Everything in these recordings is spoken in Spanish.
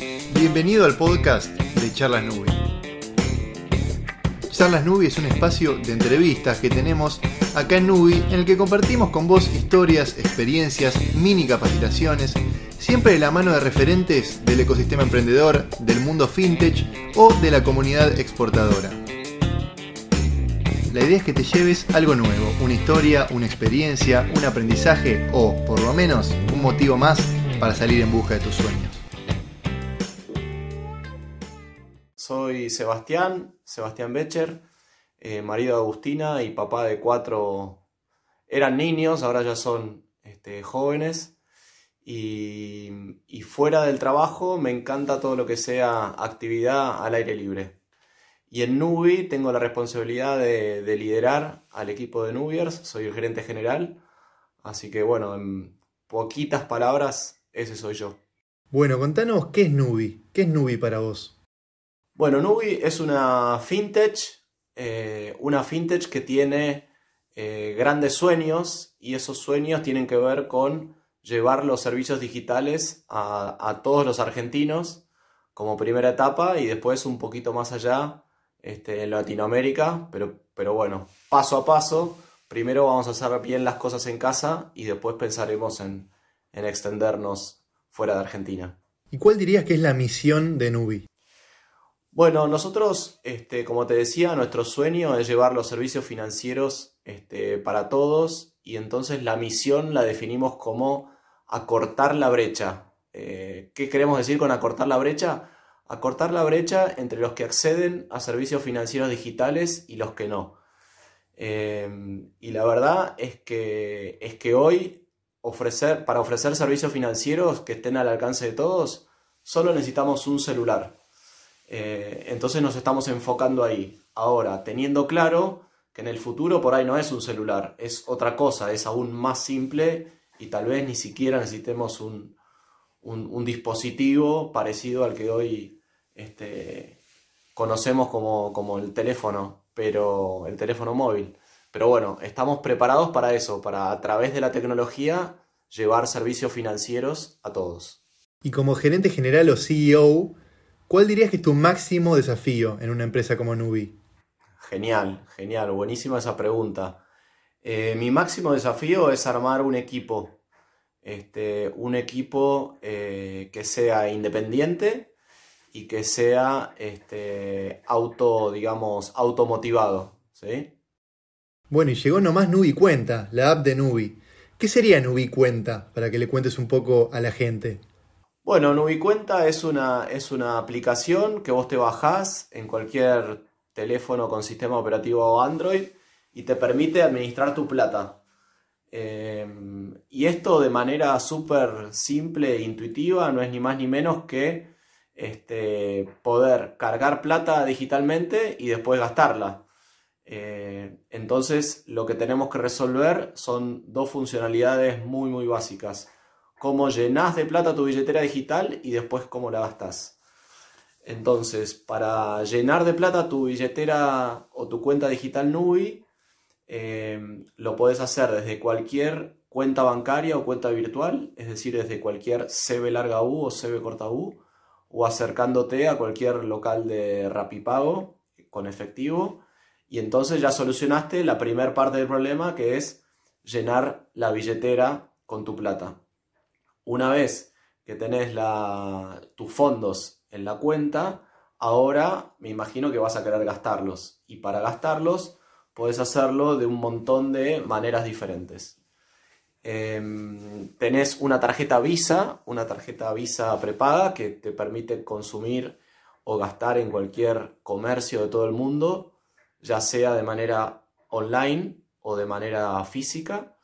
Bienvenido al podcast de Charlas Nubi. Charlas Nubi es un espacio de entrevistas que tenemos acá en Nubi en el que compartimos con vos historias, experiencias, mini capacitaciones, siempre de la mano de referentes del ecosistema emprendedor, del mundo fintech o de la comunidad exportadora. La idea es que te lleves algo nuevo, una historia, una experiencia, un aprendizaje o, por lo menos, un motivo más para salir en busca de tus sueños. Soy Sebastián, Sebastián Becher, eh, marido de Agustina y papá de cuatro. Eran niños, ahora ya son este, jóvenes. Y, fuera del trabajo me encanta todo lo que sea actividad al aire libre. Y en Nubi tengo la responsabilidad de, de, liderar al equipo de Nubiers, soy el gerente general, así que bueno, en poquitas palabras, ese soy yo. Bueno, contanos qué es Nubi, qué es Nubi para vos. Bueno, Nubi es una fintech, eh, una fintech que tiene eh, grandes sueños y esos sueños tienen que ver con llevar los servicios digitales a, todos los argentinos como primera etapa y después un poquito más allá este, en Latinoamérica, pero, pero bueno, paso a paso. Primero vamos a hacer bien las cosas en casa y después pensaremos en, en extendernos fuera de Argentina. ¿Y cuál dirías que es la misión de Nubi? Bueno, nosotros, este, como te decía, nuestro sueño es llevar los servicios financieros este, para todos y entonces la misión la definimos como acortar la brecha. Eh, ¿Qué queremos decir con acortar la brecha? acortar la brecha entre los que acceden a servicios financieros digitales y los que no. Eh, y la verdad es que, es que hoy, ofrecer, para ofrecer servicios financieros que estén al alcance de todos, solo necesitamos un celular. Eh, entonces nos estamos enfocando ahí. Ahora, teniendo claro que en el futuro por ahí no es un celular, es otra cosa, es aún más simple y tal vez ni siquiera necesitemos un, un, un dispositivo parecido al que hoy este, conocemos como, como el teléfono, pero el teléfono móvil. Pero bueno, estamos preparados para eso, para a través de la tecnología llevar servicios financieros a todos. Y como gerente general o CEO, ¿cuál dirías que es tu máximo desafío en una empresa como Nubi? Genial, genial, buenísima esa pregunta. Eh, mi máximo desafío es armar un equipo, este, un equipo eh, que sea independiente, y que sea este, auto, digamos, automotivado. ¿sí? Bueno, y llegó nomás Nubi Cuenta, la app de Nubi. ¿Qué sería Nubi Cuenta? Para que le cuentes un poco a la gente. Bueno, Nubi Cuenta es una, es una aplicación que vos te bajás en cualquier teléfono con sistema operativo Android y te permite administrar tu plata. Eh, y esto de manera súper simple e intuitiva no es ni más ni menos que este, poder cargar plata digitalmente y después gastarla. Eh, entonces lo que tenemos que resolver son dos funcionalidades muy muy básicas. Cómo llenas de plata tu billetera digital y después cómo la gastas. Entonces, para llenar de plata tu billetera o tu cuenta digital Nubi, eh, lo puedes hacer desde cualquier cuenta bancaria o cuenta virtual, es decir, desde cualquier CB larga U o CB corta U o acercándote a cualquier local de Rapipago con efectivo y entonces ya solucionaste la primera parte del problema que es llenar la billetera con tu plata. Una vez que tenés tus fondos en la cuenta, ahora me imagino que vas a querer gastarlos y para gastarlos puedes hacerlo de un montón de maneras diferentes. Eh, tenés una tarjeta Visa, una tarjeta Visa prepaga que te permite consumir o gastar en cualquier comercio de todo el mundo, ya sea de manera online o de manera física.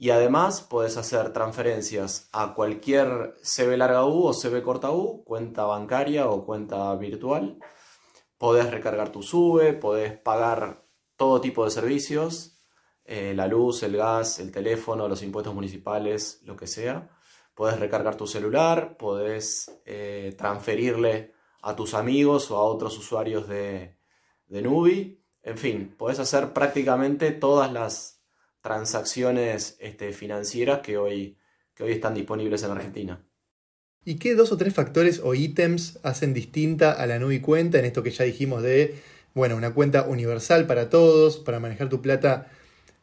Y además puedes hacer transferencias a cualquier CB larga U o CB corta U, cuenta bancaria o cuenta virtual. Podés recargar tu SUBE, podés pagar todo tipo de servicios eh, la luz, el gas, el teléfono, los impuestos municipales, lo que sea. Puedes recargar tu celular, puedes eh, transferirle a tus amigos o a otros usuarios de, de Nubi. En fin, puedes hacer prácticamente todas las transacciones este, financieras que hoy, que hoy están disponibles en Argentina. ¿Y qué dos o tres factores o ítems hacen distinta a la Nubi cuenta en esto que ya dijimos de, bueno, una cuenta universal para todos, para manejar tu plata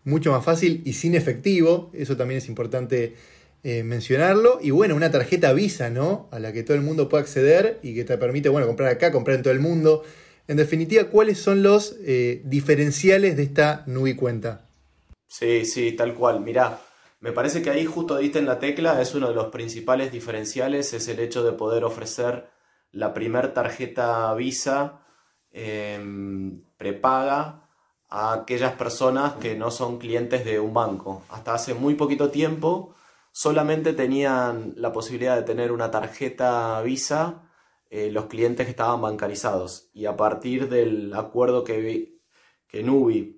mucho más fácil y sin efectivo? Eso también es importante eh, mencionarlo. Y bueno, una tarjeta Visa, ¿no? A la que todo el mundo puede acceder y que te permite, bueno, comprar acá, comprar en todo el mundo. En definitiva, ¿cuáles son los eh, diferenciales de esta Nubi cuenta? Sí, sí, tal cual. Mirá, me parece que ahí justo diste en la tecla, es uno de los principales diferenciales, es el hecho de poder ofrecer la primer tarjeta Visa em, prepaga a aquellas personas que no son clientes de un banco. Hasta hace muy poquito tiempo solamente tenían la posibilidad de tener una tarjeta Visa eh, los clientes que estaban bancarizados. Y a partir del acuerdo que, que Nubi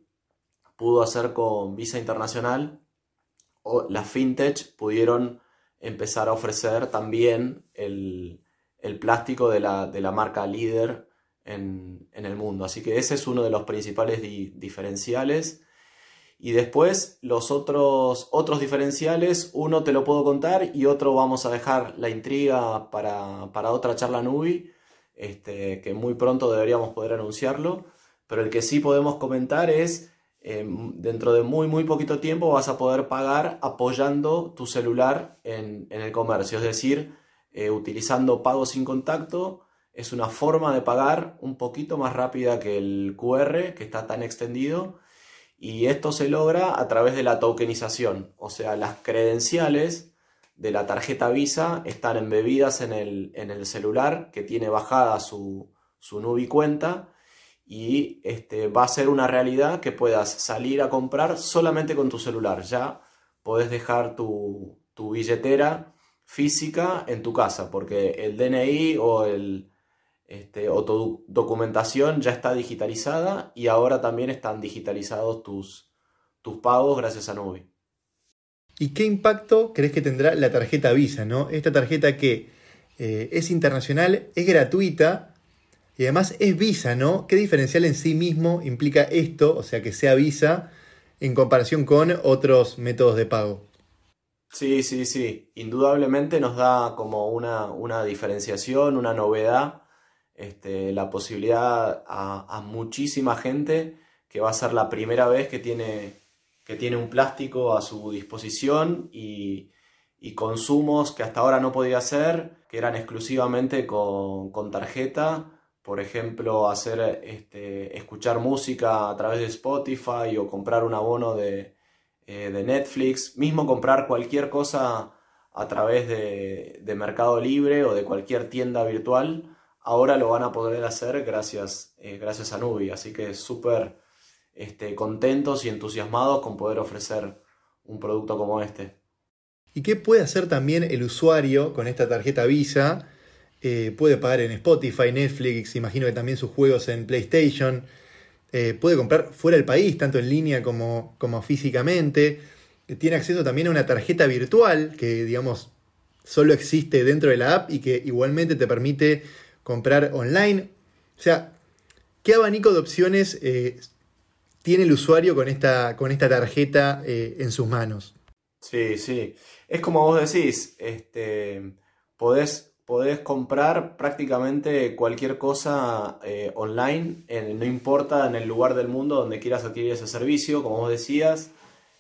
pudo hacer con Visa Internacional, las fintech pudieron empezar a ofrecer también el, plástico de la, marca líder en, el mundo. Así que ese es uno de los principales diferenciales. Y después los otros, otros diferenciales, uno te lo puedo contar y otro vamos a dejar la intriga para, otra charla Nubi, este, que muy pronto deberíamos poder anunciarlo. Pero el que sí podemos comentar es Em, dentro de muy, muy poquito tiempo vas a poder pagar apoyando tu celular en, el comercio, es decir, eh, utilizando pago sin contacto. Es una forma de pagar un poquito más rápida que el QR, que está tan extendido. Y esto se logra a través de la tokenización, o sea, las credenciales de la tarjeta Visa están embebidas en el, en el celular que tiene bajada su, su Nubi cuenta y este, va a ser una realidad que puedas salir a comprar solamente con tu celular. Ya podés dejar tu, billetera física en tu casa, porque el DNI o, el, este, tu documentación ya está digitalizada y ahora también están digitalizados tus, tus pagos gracias a Nubi. ¿Y qué impacto crees que tendrá la tarjeta Visa? ¿no? Esta tarjeta que eh, es internacional, es gratuita, y además es Visa, ¿no? ¿Qué diferencial en sí mismo implica esto, o sea, que sea Visa, en comparación con otros métodos de pago? Sí, sí, sí. Indudablemente nos da como una, diferenciación, una novedad, este, la posibilidad a, muchísima gente que va a ser la primera vez que tiene, que tiene un plástico a su disposición y, consumos que hasta ahora no podía hacer, que eran exclusivamente con, con tarjeta por ejemplo, hacer este, escuchar música a través de Spotify o comprar un abono de, eh, Netflix, mismo comprar cualquier cosa a través de, Mercado Libre o de cualquier tienda virtual, ahora lo van a poder hacer gracias, eh, gracias a Nubi. Así que súper este, contentos y entusiasmados con poder ofrecer un producto como este. ¿Y qué puede hacer también el usuario con esta tarjeta Visa? Eh, puede pagar en Spotify, Netflix, imagino que también sus juegos en PlayStation. Eh, puede comprar fuera del país, tanto en línea como, como físicamente. Eh, tiene acceso también a una tarjeta virtual que, digamos, solo existe dentro de la app y que igualmente te permite comprar online. O sea, ¿qué abanico de opciones tiene el usuario con esta, con esta tarjeta en sus manos? Sí, sí. Es como vos decís, este, podés podés comprar prácticamente cualquier cosa eh, online, no importa en el lugar del mundo donde quieras adquirir ese servicio, como vos decías,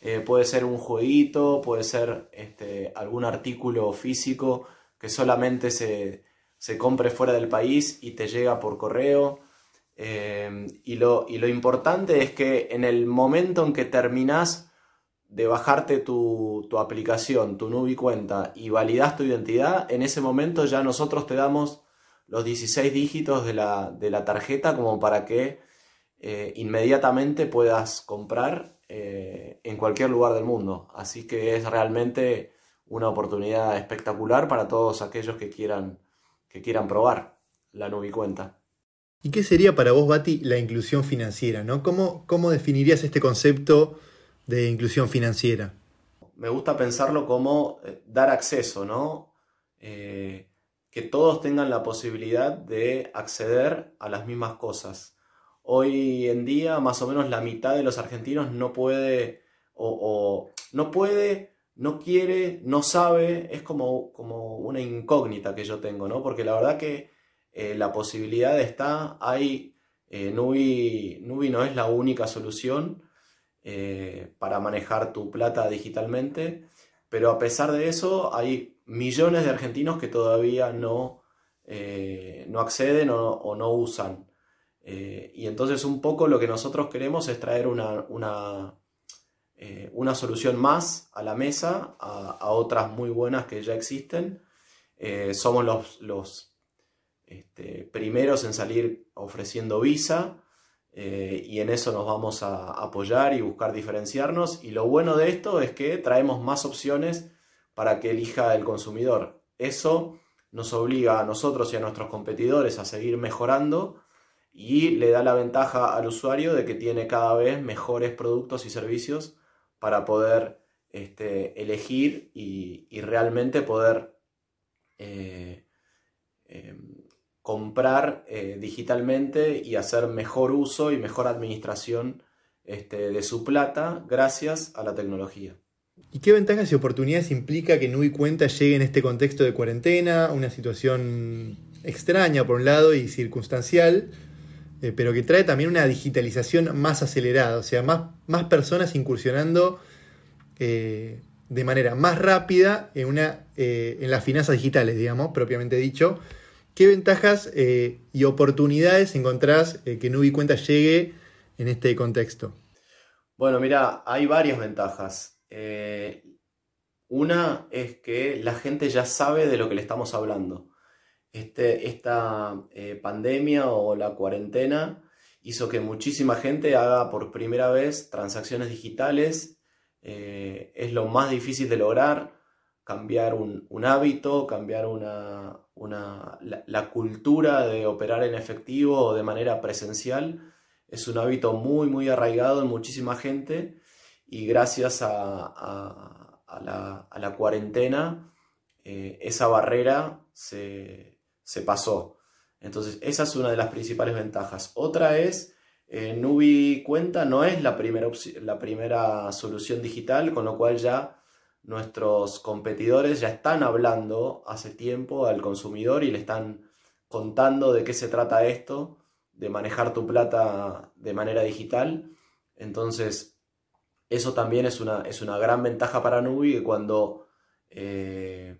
eh, puede ser un jueguito, puede ser este, algún artículo físico que solamente se, compre fuera del país y te llega por correo. Eh, y, lo, y lo importante es que en el momento en que terminás de bajarte tu, aplicación, tu Nubi cuenta y validas tu identidad, en ese momento ya nosotros te damos los 16 dígitos de la, tarjeta como para que eh, inmediatamente puedas comprar eh, en cualquier lugar del mundo. Así que es realmente una oportunidad espectacular para todos aquellos que quieran, que quieran probar la Nubi cuenta. ¿Y qué sería para vos, Bati, la inclusión financiera? ¿no? ¿Cómo, ¿Cómo definirías este concepto? De inclusión financiera? Me gusta pensarlo como eh, dar acceso, ¿no? Eh, que todos tengan la posibilidad de acceder a las mismas cosas. Hoy en día, más o menos la mitad de los argentinos no puede o, no puede, no quiere, no sabe, es como, como una incógnita que yo tengo, ¿no? Porque la verdad que eh, la posibilidad está, hay, eh, Nubi, no es la única solución eh, para manejar tu plata digitalmente, pero a pesar de eso hay millones de argentinos que todavía no, no acceden o, no usan. y entonces un poco lo que nosotros queremos es traer una, una, una solución más a la mesa, a, otras muy buenas que ya existen. somos los, los este, primeros en salir ofreciendo Visa eh, y en eso nos vamos a apoyar y buscar diferenciarnos. Y lo bueno de esto es que traemos más opciones para que elija el consumidor. Eso nos obliga a nosotros y a nuestros competidores a seguir mejorando y le da la ventaja al usuario de que tiene cada vez mejores productos y servicios para poder este, elegir y, realmente poder eh, em, comprar eh, digitalmente y hacer mejor uso y mejor administración este, de su plata gracias a la tecnología. ¿Y qué ventajas y oportunidades implica que Nui Cuenta llegue en este contexto de cuarentena, una situación extraña por un lado y circunstancial, eh, pero que trae también una digitalización más acelerada, o sea, más, más personas incursionando eh, de manera más rápida en, una, en las finanzas digitales, digamos, propiamente dicho, ¿Qué ventajas eh, y oportunidades encontrás eh, que Nubi Cuenta llegue en este contexto? Bueno, mira, hay varias ventajas. Eh, una es que la gente ya sabe de lo que le estamos hablando. Este, esta pandemia o la cuarentena hizo que muchísima gente haga por primera vez transacciones digitales. es lo más difícil de lograr, cambiar un hábito, cambiar una, la, cultura de operar en efectivo o de manera presencial es un hábito muy, muy arraigado en muchísima gente y gracias a, la, cuarentena eh, esa barrera se, pasó. Entonces esa es una de las principales ventajas. Otra es, eh, Nubi Cuenta no es la primera, la primera solución digital, con lo cual ya nuestros competidores ya están hablando hace tiempo al consumidor y le están contando de qué se trata esto, de manejar tu plata de manera digital. Entonces, eso también es una, es una gran ventaja para Nubi que cuando eh,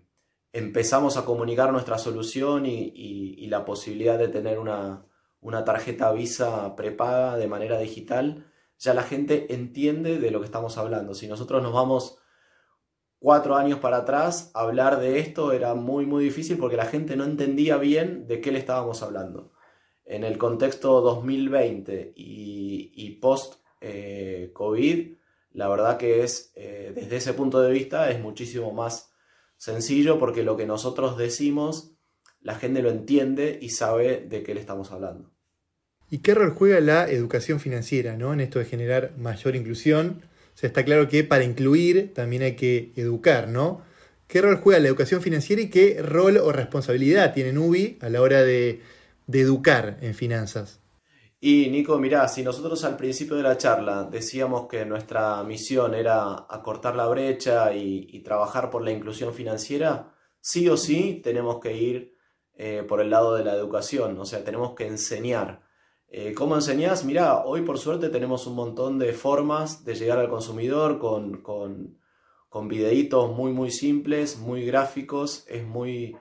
empezamos a comunicar nuestra solución y, la posibilidad de tener una, una tarjeta Visa prepaga de manera digital, ya la gente entiende de lo que estamos hablando. Si nosotros nos vamos cuatro años para atrás, hablar de esto era muy, muy difícil porque la gente no entendía bien de qué le estábamos hablando. En el contexto 2020 y, post-COVID, eh, la verdad que es, eh, desde ese punto de vista, es muchísimo más sencillo porque lo que nosotros decimos, la gente lo entiende y sabe de qué le estamos hablando. ¿Y qué rol juega la educación financiera ¿no? en esto de generar mayor inclusión? Está claro que para incluir también hay que educar, ¿no? ¿Qué rol juega la educación financiera y qué rol o responsabilidad tiene UBI a la hora de, educar en finanzas? Y Nico, mirá, si nosotros al principio de la charla decíamos que nuestra misión era acortar la brecha y, trabajar por la inclusión financiera, sí o sí tenemos que ir eh, por el lado de la educación, o sea, tenemos que enseñar. Eh, ¿Cómo enseñás? Mirá, hoy por suerte tenemos un montón de formas de llegar al consumidor con, con, videitos muy muy simples, muy gráficos, es muy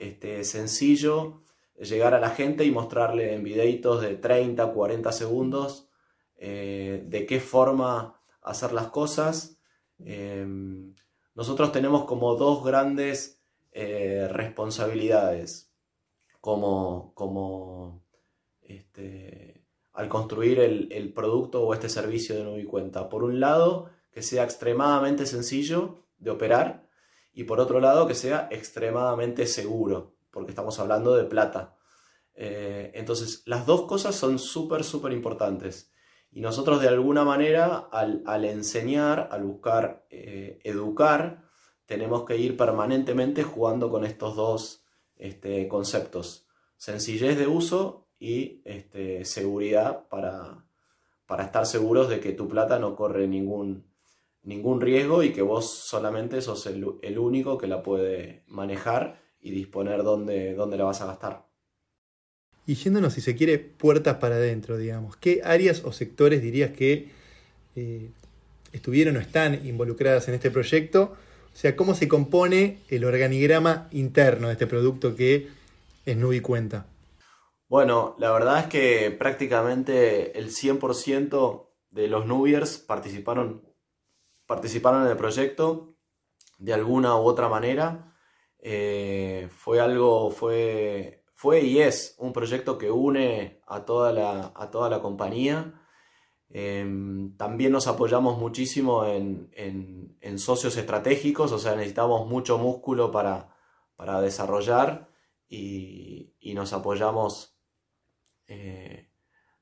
este, sencillo llegar a la gente y mostrarle en videitos de 30, 40 segundos eh, de qué forma hacer las cosas. Em, nosotros tenemos como dos grandes eh, responsabilidades como, como este, al construir el, producto o este servicio de Nubi Cuenta. Por un lado, que sea extremadamente sencillo de operar y por otro lado, que sea extremadamente seguro, porque estamos hablando de plata. Eh, entonces, las dos cosas son súper, súper importantes. Y nosotros de alguna manera, al, enseñar, al buscar eh, educar, tenemos que ir permanentemente jugando con estos dos este, conceptos. Sencillez de uso y este, seguridad para, estar seguros de que tu plata no corre ningún, ningún riesgo y que vos solamente sos el, único que la puede manejar y disponer dónde, dónde la vas a gastar. Y yéndonos, si se quiere, puertas para adentro, digamos, ¿qué áreas o sectores dirías que eh, estuvieron o están involucradas en este proyecto? O sea, ¿cómo se compone el organigrama interno de este producto que es Nubi Cuenta? Bueno, la verdad es que prácticamente el 100% de los Nubiers participaron, participaron en el proyecto de alguna u otra manera. Eh, fue algo, fue, fue y es un proyecto que une a toda la, a toda la compañía. Em, también nos apoyamos muchísimo en, socios estratégicos, o sea, necesitamos mucho músculo para, desarrollar y, nos apoyamos eh,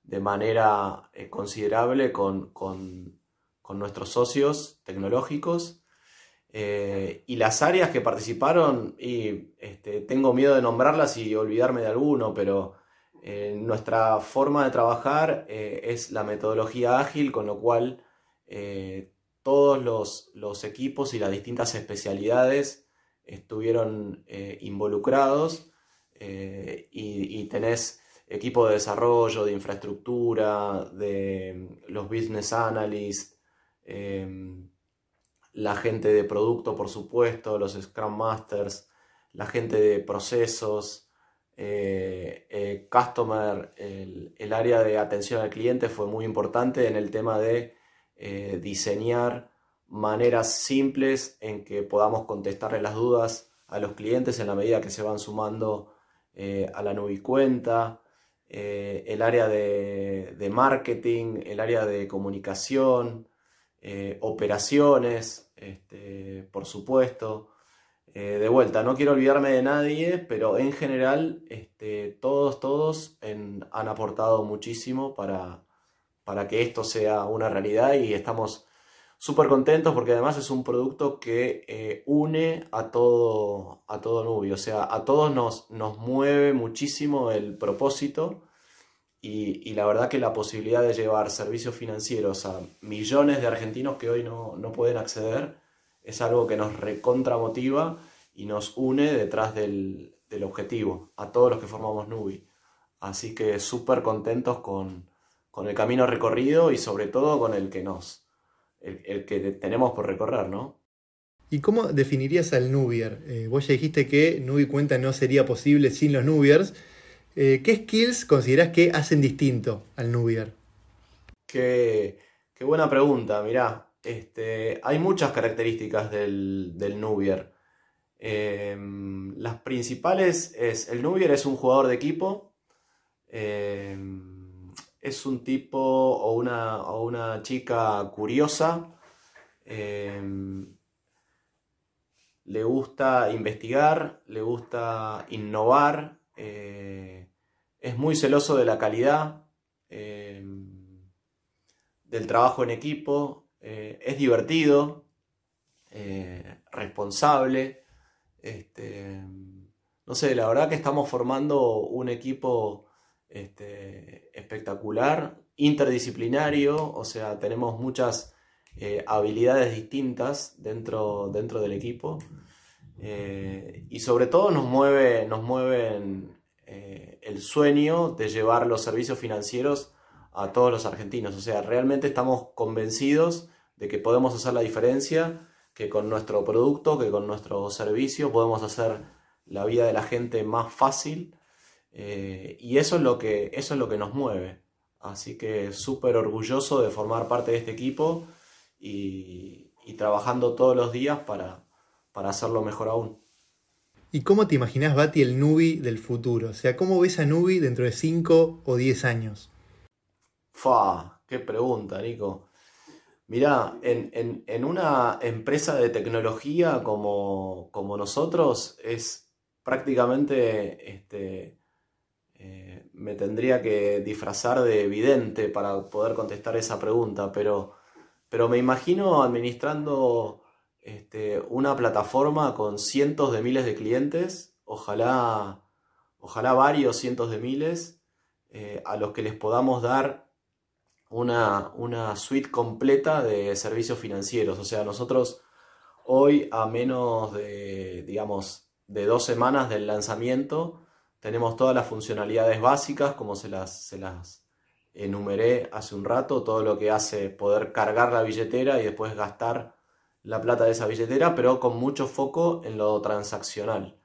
de manera eh, considerable con, nuestros socios tecnológicos. Eh, y las áreas que participaron, y este, tengo miedo de nombrarlas y olvidarme de alguno, pero nuestra forma de trabajar es la metodología ágil, con lo cual todos los, equipos y las distintas especialidades estuvieron involucrados y tenés equipo de desarrollo, de infraestructura, de los business analysts, em, la gente de producto, por supuesto, los Scrum Masters, la gente de procesos, eh, eh, Customer, el, área de atención al cliente fue muy importante en el tema de eh, diseñar maneras simples en que podamos contestarle las dudas a los clientes en la medida que se van sumando a la cuenta. Eh, el área de, marketing, el área de comunicación, eh, operaciones, este, por supuesto. Eh, de vuelta, no quiero olvidarme de nadie, pero en general este, todos, todos han aportado muchísimo para, para que esto sea una realidad y estamos súper contentos porque además es un producto que une a todo, a todo Nubi, o sea, a todos nos, nos mueve muchísimo el propósito y, la verdad que la posibilidad de llevar servicios financieros a millones de argentinos que hoy no, pueden acceder es algo que nos recontramotiva y nos une detrás del, objetivo, a todos los que formamos Nubi. Así que súper contentos con, el camino recorrido y sobre todo con el que nos, el, que tenemos por recorrer, ¿no? ¿Y cómo definirías al Nubier? Eh, vos ya dijiste que Nubi Cuenta no sería posible sin los Nubiers. Eh, ¿Qué skills considerás que hacen distinto al Nubier? Qué, buena pregunta, mirá. Este, hay muchas características del, Nubier. Em, las principales es, el Nubier es un jugador de equipo, em, es un tipo o una, o una chica curiosa, em, le gusta investigar, le gusta innovar, eh, es muy celoso de la calidad, eh, del trabajo en equipo, eh, es divertido, responsable. Este, no sé, la verdad que estamos formando un equipo este, espectacular, interdisciplinario, o sea, tenemos muchas habilidades distintas dentro, dentro del equipo. Eh, y sobre todo nos, mueve, nos mueven eh, el sueño de llevar los servicios financieros a todos los argentinos. O sea, realmente estamos convencidos de que podemos hacer la diferencia, que con nuestro producto, que con nuestro servicio podemos hacer la vida de la gente más fácil. Eh, y eso es, lo que, eso es lo que nos mueve. Así que súper orgulloso de formar parte de este equipo y trabajando todos los días para, para hacerlo mejor aún. ¿Y cómo te imaginas, Bati, el Nubi del futuro? O sea, ¿cómo ves a Nubi dentro de 5 o 10 años? Fa, qué pregunta, Nico. Mirá, en, una empresa de tecnología como, nosotros es prácticamente, este, eh, me tendría que disfrazar de evidente para poder contestar esa pregunta, pero, pero me imagino administrando este, una plataforma con cientos de miles de clientes, ojalá, ojalá varios cientos de miles, eh, a los que les podamos dar una, una suite completa de servicios financieros. O sea, nosotros hoy a menos de, digamos, de dos semanas del lanzamiento, tenemos todas las funcionalidades básicas, como se las, enumeré hace un rato, todo lo que hace poder cargar la billetera y después gastar la plata de esa billetera, pero con mucho foco en lo transaccional.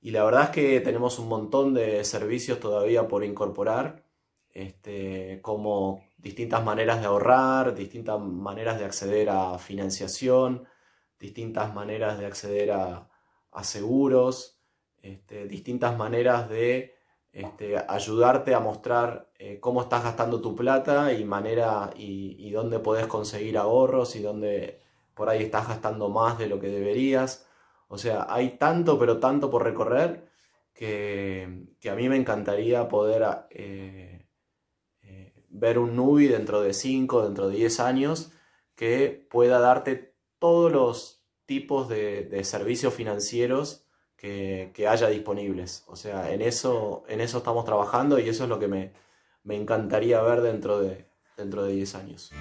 Y la verdad es que tenemos un montón de servicios todavía por incorporar, este, como distintas maneras de ahorrar, distintas maneras de acceder a financiación, distintas maneras de acceder a, seguros, este, distintas maneras de este, ayudarte a mostrar eh, cómo estás gastando tu plata y manera y, dónde podés conseguir ahorros y dónde por ahí estás gastando más de lo que deberías. O sea, hay tanto, pero tanto por recorrer que, a mí me encantaría poder eh, eh, ver un Nubi dentro de 5, dentro de 10 años que pueda darte todos los tipos de, servicios financieros que, haya disponibles. O sea, en eso, en eso estamos trabajando y eso es lo que me, encantaría ver dentro de, dentro de 10 años.